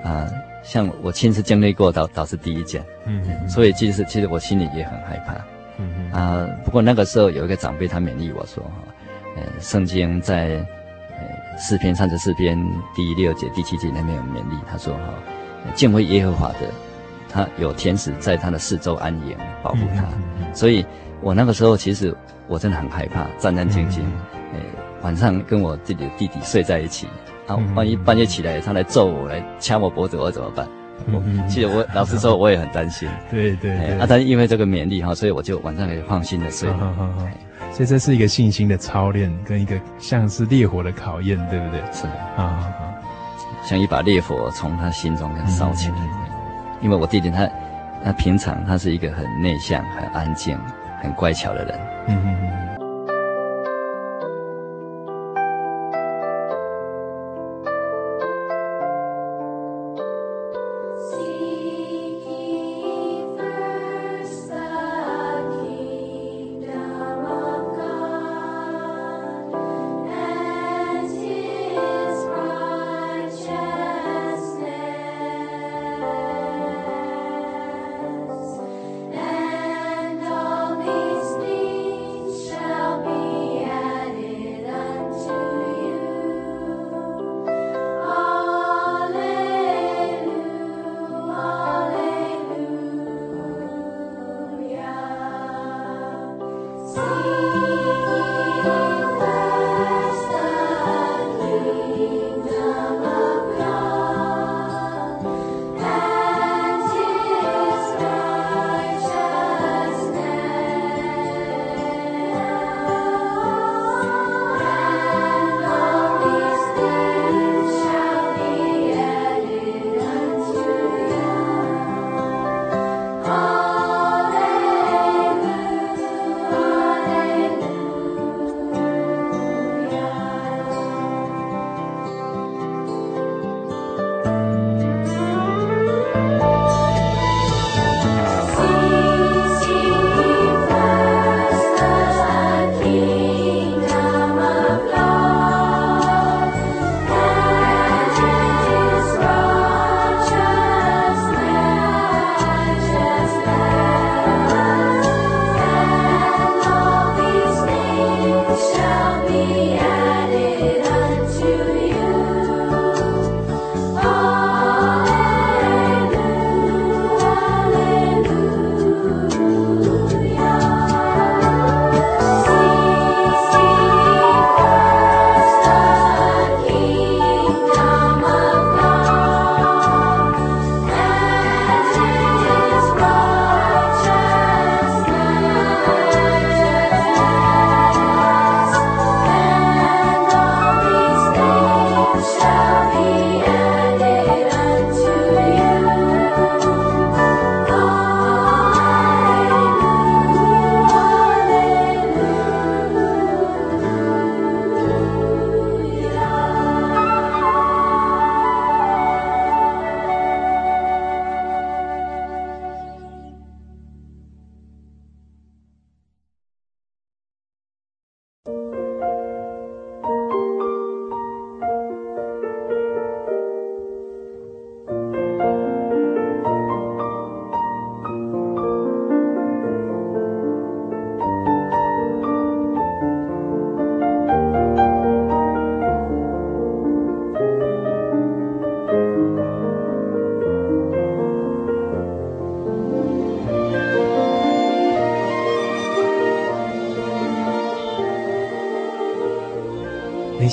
啊啊，像我亲自经历过，倒倒是第一件，嗯，嗯，所以其实其实我心里也很害怕，嗯嗯啊，不过那个时候有一个长辈他勉励我说哈，呃，圣经在。四篇三十四篇第六节、第七节那边有勉励，他说：“哈，敬畏耶和华的，他有天使在他的四周安营，保护他。嗯嗯嗯、所以，我那个时候其实我真的很害怕，战战兢兢。嗯嗯、晚上跟我自己的弟弟睡在一起，啊，万一半夜起来他来揍我，来掐我脖子，我怎么办？嗯嗯、其实我老实说，我也很担心。对对，对，啊，但是因为这个勉励哈，所以我就晚上可以放心的睡。所以这是一个信心的操练，跟一个像是烈火的考验，对不对？是啊啊，像一把烈火从他心中烧起来。因为我弟弟他，他平常他是一个很内向、很安静、很乖巧的人。嗯嗯嗯。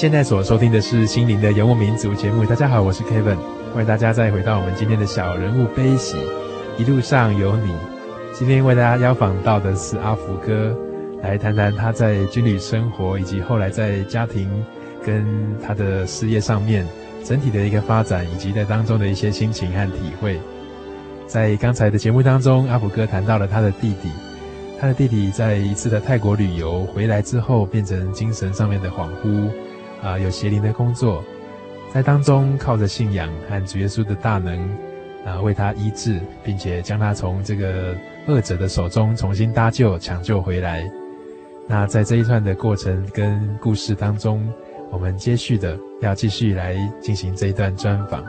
现在所收听的是《心灵的游牧民族》节目。大家好，我是 Kevin，欢迎大家再回到我们今天的小人物悲喜，一路上有你。今天为大家邀访到的是阿福哥，来谈谈他在军旅生活以及后来在家庭跟他的事业上面整体的一个发展，以及在当中的一些心情和体会。在刚才的节目当中，阿福哥谈到了他的弟弟。他的弟弟在一次的泰国旅游回来之后，变成精神上面的恍惚，啊，有邪灵的工作，在当中靠着信仰和主耶稣的大能，啊，为他医治，并且将他从这个恶者的手中重新搭救、抢救回来。那在这一段的过程跟故事当中，我们接续的要继续来进行这一段专访。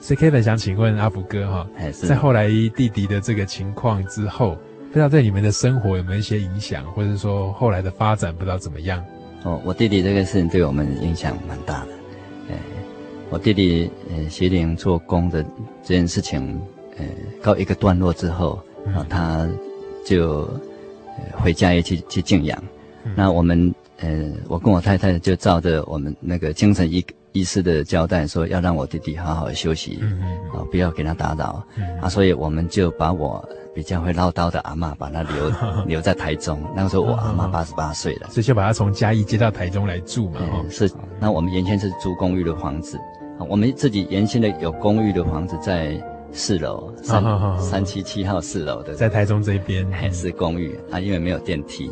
所以 Kevin 想请问阿福哥哈，在后来弟弟的这个情况之后。不知道对你们的生活有没有一些影响，或者说后来的发展不知道怎么样？哦，我弟弟这个事情对我们影响蛮大的。呃，我弟弟呃邪灵做工的这件事情，呃告一个段落之后，啊、嗯，他就回家也去去静养。嗯、那我们呃，我跟我太太就照着我们那个精神医医师的交代，说要让我弟弟好好休息，嗯嗯，啊、嗯，不要给他打扰。嗯、啊，所以我们就把我。比较会唠叨的阿嬷，把他留留在台中。那个时候我阿嬷八十八岁了，所以就把他从嘉义接到台中来住嘛。嗯、是，那我们原先是租公寓的房子，我们自己原先的有公寓的房子在四楼，三三七七号四楼的，在台中这边还是公寓啊，因为没有电梯，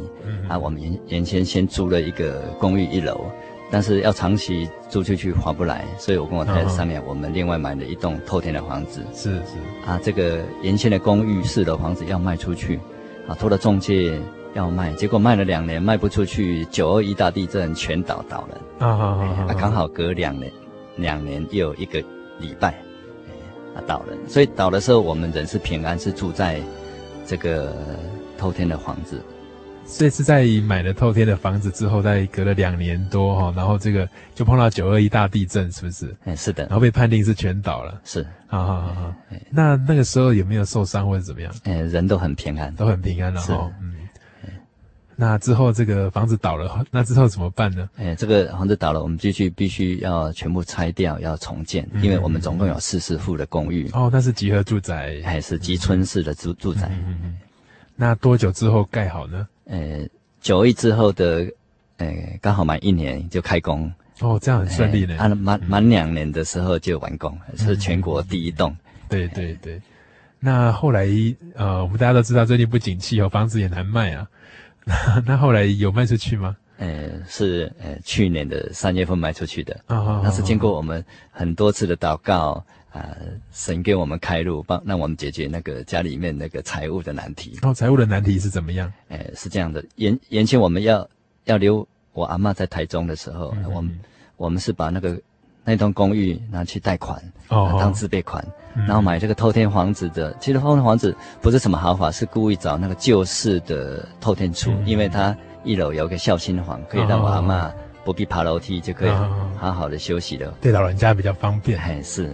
啊，我们原原先先租了一个公寓一楼。但是要长期租出去划不来，所以我跟我太太商量，我们另外买了一栋透天的房子。是是啊，这个原先的公寓式的房子要卖出去，啊，托了中介要卖，结果卖了两年卖不出去，九二一大地震全倒倒了。啊啊啊！啊，刚好隔两年，两年又有一个礼拜，啊倒了。所以倒的时候我们人是平安，是住在这个透天的房子。这次在买了透天的房子之后，再隔了两年多哈，然后这个就碰到九二一大地震，是不是？哎，是的。然后被判定是全倒了。是，好好好好。那那个时候有没有受伤或者怎么样？哎，人都很平安，都很平安。然后，嗯。那之后这个房子倒了，那之后怎么办呢？哎，这个房子倒了，我们继续必须要全部拆掉，要重建，因为我们总共有四十户的公寓。哦，那是集合住宅，还是集村式的住住宅？嗯嗯。那多久之后盖好呢？呃，九一之后的，呃，刚好满一年就开工哦，这样很顺利呢。啊，满满两年的时候就完工，嗯、是全国第一栋。对对对。那后来，呃，我们大家都知道最近不景气哦，房子也难卖啊。那那后来有卖出去吗？呃，是呃去年的三月份卖出去的。啊，哦，哦，那是经过我们很多次的祷告。啊，神给我们开路，帮让我们解决那个家里面那个财务的难题。哦，财务的难题是怎么样？哎，是这样的，原原先我们要要留我阿嬷在台中的时候，我们我们是把那个那栋公寓拿去贷款，哦，当自备款，嗯、然后买这个透天房子的。其实透天房子不是什么豪华，是故意找那个旧式的透天厝，嗯、因为它一楼有个孝心房，可以让我阿嬷不必爬楼梯，就可以好好的休息了。对老人家比较方便。哎，是。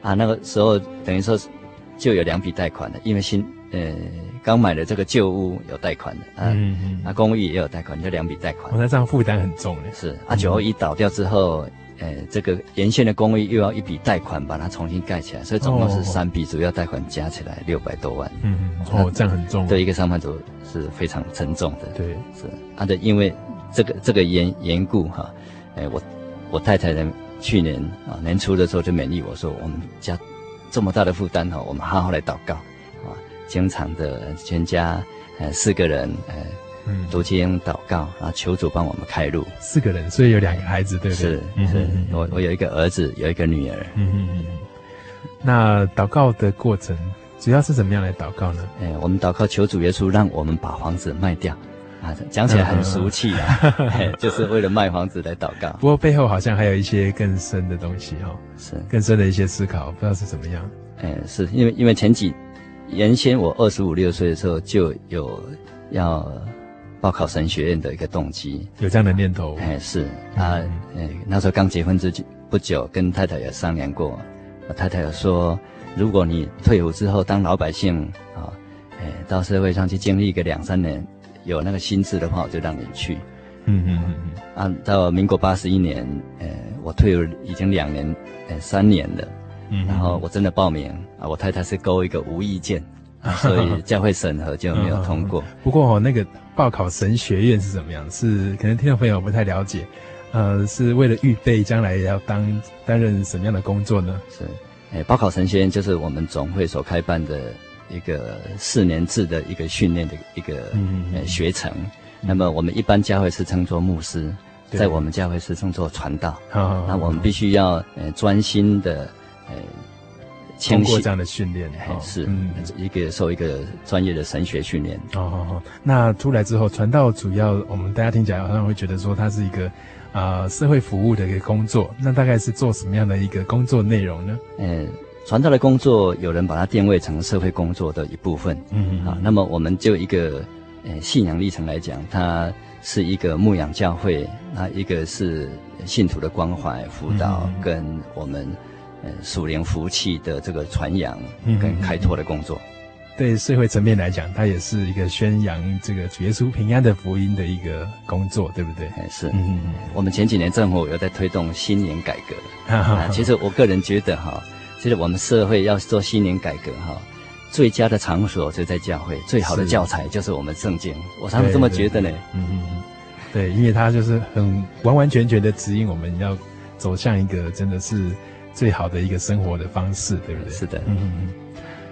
啊，那个时候等于说就有两笔贷款的，因为新呃刚买的这个旧屋有贷款的，啊、嗯嗯，啊公寓也有贷款，就两笔贷款。我、哦、那这样负担很重嘞。是啊，九二一倒掉之后，呃，这个沿线的公寓又要一笔贷款把它重新盖起来，所以总共是三笔主要贷款加起来六百多万。嗯嗯，哦，这样很重。对一个上班族是非常沉重的。对，是啊，对，因为这个这个缘缘故哈，哎，我我太太的。去年啊年初的时候就勉励我说，我们家这么大的负担哈，我们好好来祷告啊，经常的全家呃四个人呃嗯读经祷告，然后求主帮我们开路。四个人，所以有两个孩子，对不对？是，是我我有一个儿子，有一个女儿。嗯嗯嗯。那祷告的过程主要是怎么样来祷告呢？哎，我们祷告求主耶稣让我们把房子卖掉。啊，讲起来很俗气啊，就是为了卖房子来祷告。不过背后好像还有一些更深的东西哈，是更深的一些思考，不知道是怎么样。哎，是因为因为前几原先我二十五六岁的时候就有要报考神学院的一个动机，有这样的念头。哎，是啊，哎，那时候刚结婚之不久，跟太太有商量过，我太太有说，如果你退伍之后当老百姓啊，哎，到社会上去经历个两三年。有那个心智的话，我就让你去。嗯嗯嗯嗯。啊，到民国八十一年，呃，我退伍已经两年，呃，三年了。嗯，然后我真的报名啊，我太太是勾一个无意见，所以教会审核就没有通过。不过哦，那个报考神学院是怎么样？是可能听众朋友不太了解，呃，是为了预备将来要当担任什么样的工作呢？是，哎，报考神学院就是我们总会所开办的一个四年制的一个训练的一个呃学程。那么我们一般教会是称作牧师，在我们教会是称作传道。那我们必须要呃专心的。呃，经过这样的训练，哦、是嗯，一个受一个专业的神学训练。哦哦哦，那出来之后，传道主要我们大家听起来好像会觉得说，它是一个啊、呃、社会服务的一个工作。那大概是做什么样的一个工作内容呢？呃，传道的工作，有人把它定位成社会工作的一部分。嗯嗯。啊，那么我们就一个呃信仰历程来讲，它是一个牧养教会，那一个是信徒的关怀辅导，跟我们。呃，属灵福气的这个传扬跟开拓的工作，嗯、对社会层面来讲，它也是一个宣扬这个主耶稣平安的福音的一个工作，对不对？是。嗯嗯。我们前几年政府有在推动新年改革，啊，其实我个人觉得哈，其实我们社会要做新年改革哈，最佳的场所就在教会，最好的教材就是我们圣经，我常常这么觉得呢。嗯嗯嗯。对，因为它就是很完完全全的指引我们要走向一个真的是。最好的一个生活的方式，对不对？是的，嗯嗯。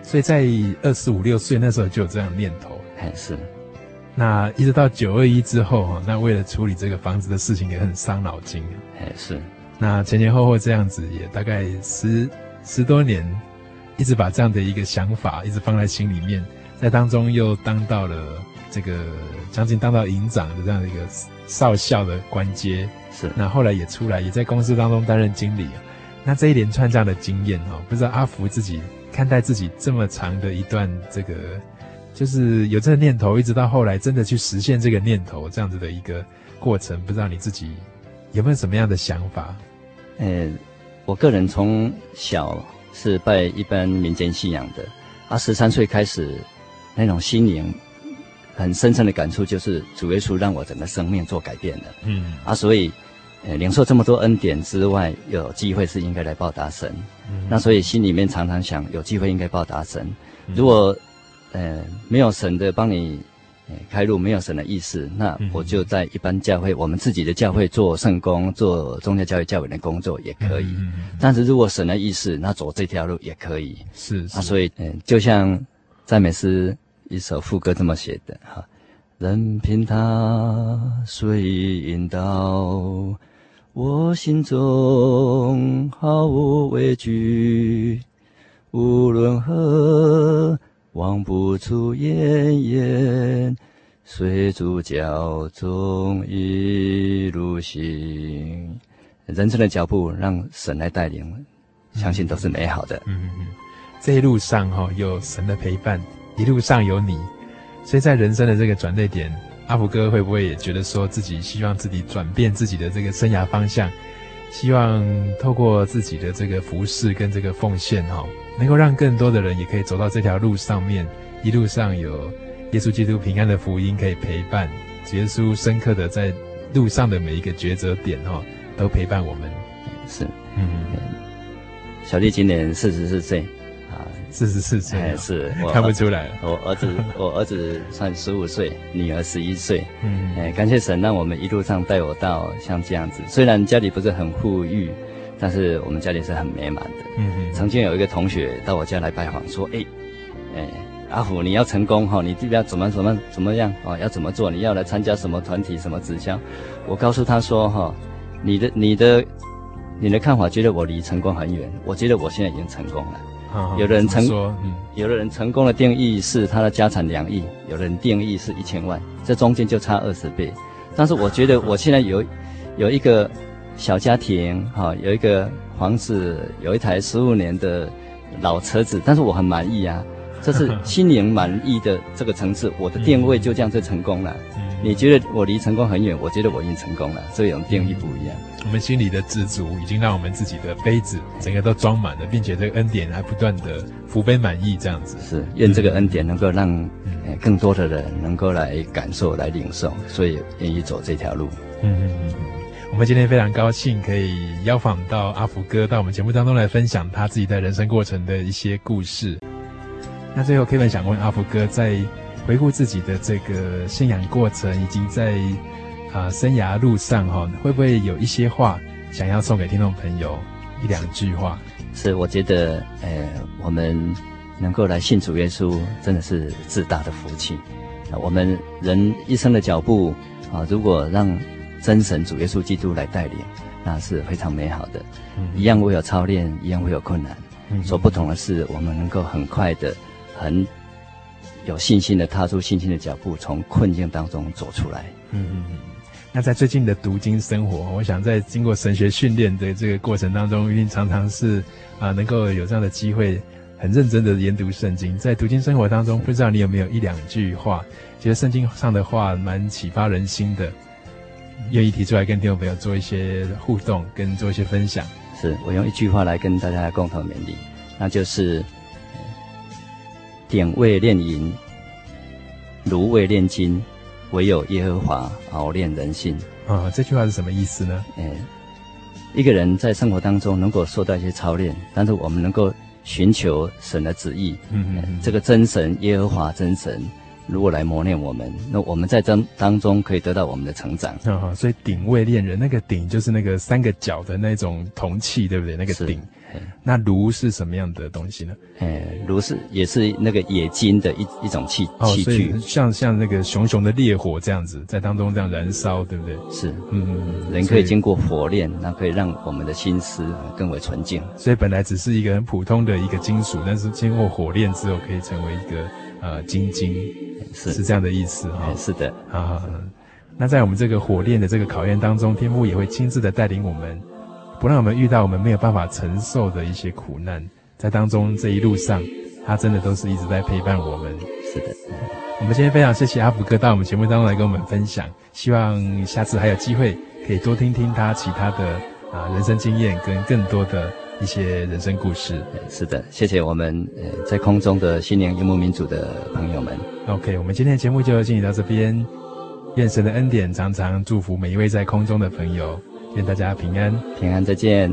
所以在二十五六岁那时候就有这样的念头，还是。那一直到九二一之后哈，那为了处理这个房子的事情也很伤脑筋，还是。那前前后后这样子也大概十十多年，一直把这样的一个想法一直放在心里面，在当中又当到了这个将近当到营长的这样的一个少校的官阶，是。那后来也出来，也在公司当中担任经理。那这一连串这样的经验哦，不知道阿福自己看待自己这么长的一段这个，就是有这个念头，一直到后来真的去实现这个念头这样子的一个过程，不知道你自己有没有什么样的想法？呃，我个人从小是拜一般民间信仰的，啊，十三岁开始那种心灵很深深的感触，就是主耶稣让我整个生命做改变了，嗯，啊，所以。呃，领受这么多恩典之外，有机会是应该来报答神。嗯，那所以心里面常常想，有机会应该报答神。如果呃没有神的帮你开路，没有神的意思，那我就在一般教会，我们自己的教会做圣工，做宗教教育教委的工作也可以。但是如果神的意思，那走这条路也可以。是，是。啊，所以嗯，就像赞美诗一首副歌这么写的哈，任凭他随意引导。我心中毫无畏惧，无论何望不出奄奄，随主脚踪一路行。人生的脚步让神来带领，相信都是美好的。嗯嗯嗯，这一路上哈有神的陪伴，一路上有你，所以在人生的这个转捩点。阿福哥会不会也觉得说自己希望自己转变自己的这个生涯方向，希望透过自己的这个服侍跟这个奉献哈，能够让更多的人也可以走到这条路上面，一路上有耶稣基督平安的福音可以陪伴，耶稣深刻的在路上的每一个抉择点哈，都陪伴我们。是，嗯，小弟今年四十四岁啊。四十四岁，哎，是我看不出来。我儿子，我儿子算十五岁，女儿十一岁。嗯，哎，感谢神，让我们一路上带我到像这样子。虽然家里不是很富裕，但是我们家里是很美满的。嗯嗯。曾经有一个同学到我家来拜访，说：“哎，哎，阿虎，你要成功哈，你这边要怎么怎么怎么样啊？要怎么做？你要来参加什么团体？什么直销？”我告诉他说：“哈，你的你的你的看法，觉得我离成功很远。我觉得我现在已经成功了。”有的人成，嗯，有的人成功的定义是他的家产两亿，有的人定义是一千万，这中间就差二十倍。但是我觉得我现在有，有一个小家庭，哈，有一个房子，有一台十五年的老车子，但是我很满意啊，这是心灵满意的这个层次，我的定位就这样就成功了。你觉得我离成功很远，我觉得我已经成功了，这种定义不一样。我们心里的知足，已经让我们自己的杯子整个都装满了，并且这个恩典还不断的福杯满溢，这样子。是，愿这个恩典能够让、嗯、更多的人能够来感受、来领受，所以愿意走这条路。嗯嗯嗯。我们今天非常高兴可以邀访到阿福哥到我们节目当中来分享他自己在人生过程的一些故事。那最后，Kevin 想问阿福哥，在回顾自己的这个信仰过程，以及在啊、生涯路上哈，会不会有一些话想要送给听众朋友一两句话？是，我觉得，呃，我们能够来信主耶稣，真的是自大的福气。我们人一生的脚步啊，如果让真神主耶稣基督来带领，那是非常美好的。嗯、一样会有操练，一样会有困难。嗯，所不同的是，我们能够很快的、很有信心的踏出信心的脚步，从困境当中走出来。嗯嗯嗯。那在最近的读经生活，我想在经过神学训练的这个过程当中，一定常常是啊，能够有这样的机会，很认真的研读圣经。在读经生活当中，不知道你有没有一两句话，觉得圣经上的话蛮启发人心的。愿意提出来跟听众朋友做一些互动，跟做一些分享。是我用一句话来跟大家共同勉励，那就是“点位炼银，炉味炼金，唯有耶和华熬炼人心。”啊，这句话是什么意思呢？嗯，一个人在生活当中能够受到一些操练，但是我们能够寻求神的旨意。嗯嗯，这个真神耶和华真神。如果来磨练我们，那我们在这当中可以得到我们的成长。啊，所以鼎位恋人，那个鼎就是那个三个角的那种铜器，对不对？那个鼎。那炉是什么样的东西呢？哎，炉是也是那个冶金的一一种器器具，哦、像像那个熊熊的烈火这样子，在当中这样燃烧，对不对？是，嗯，人可以经过火炼，那可以让我们的心思更为纯净。所以本来只是一个很普通的一个金属，但是经过火炼之后，可以成为一个呃晶晶，是是这样的意思哈、哦。是的，啊，那在我们这个火炼的这个考验当中，天父也会亲自的带领我们。不让我们遇到我们没有办法承受的一些苦难，在当中这一路上，他真的都是一直在陪伴我们。是的，我们今天非常谢谢阿福哥到我们节目当中来跟我们分享，希望下次还有机会可以多听听他其他的啊人生经验跟更多的一些人生故事。是的，谢谢我们呃在空中的心灵游牧民族的朋友们。OK，我们今天的节目就进行到这边，愿神的恩典常常祝福每一位在空中的朋友。愿大家平安，平安，再见。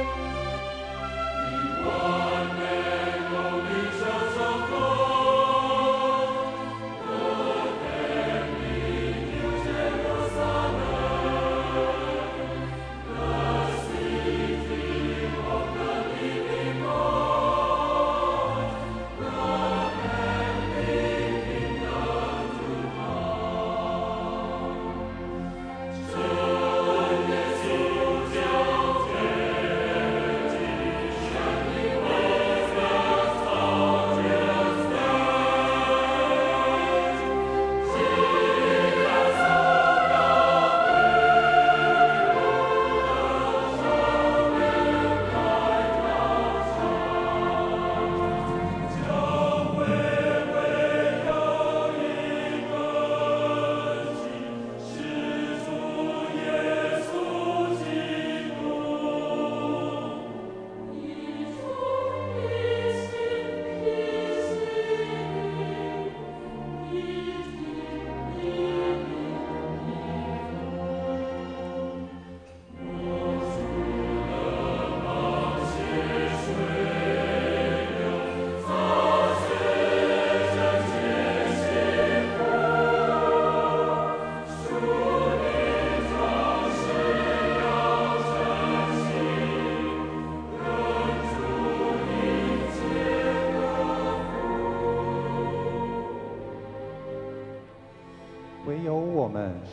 Música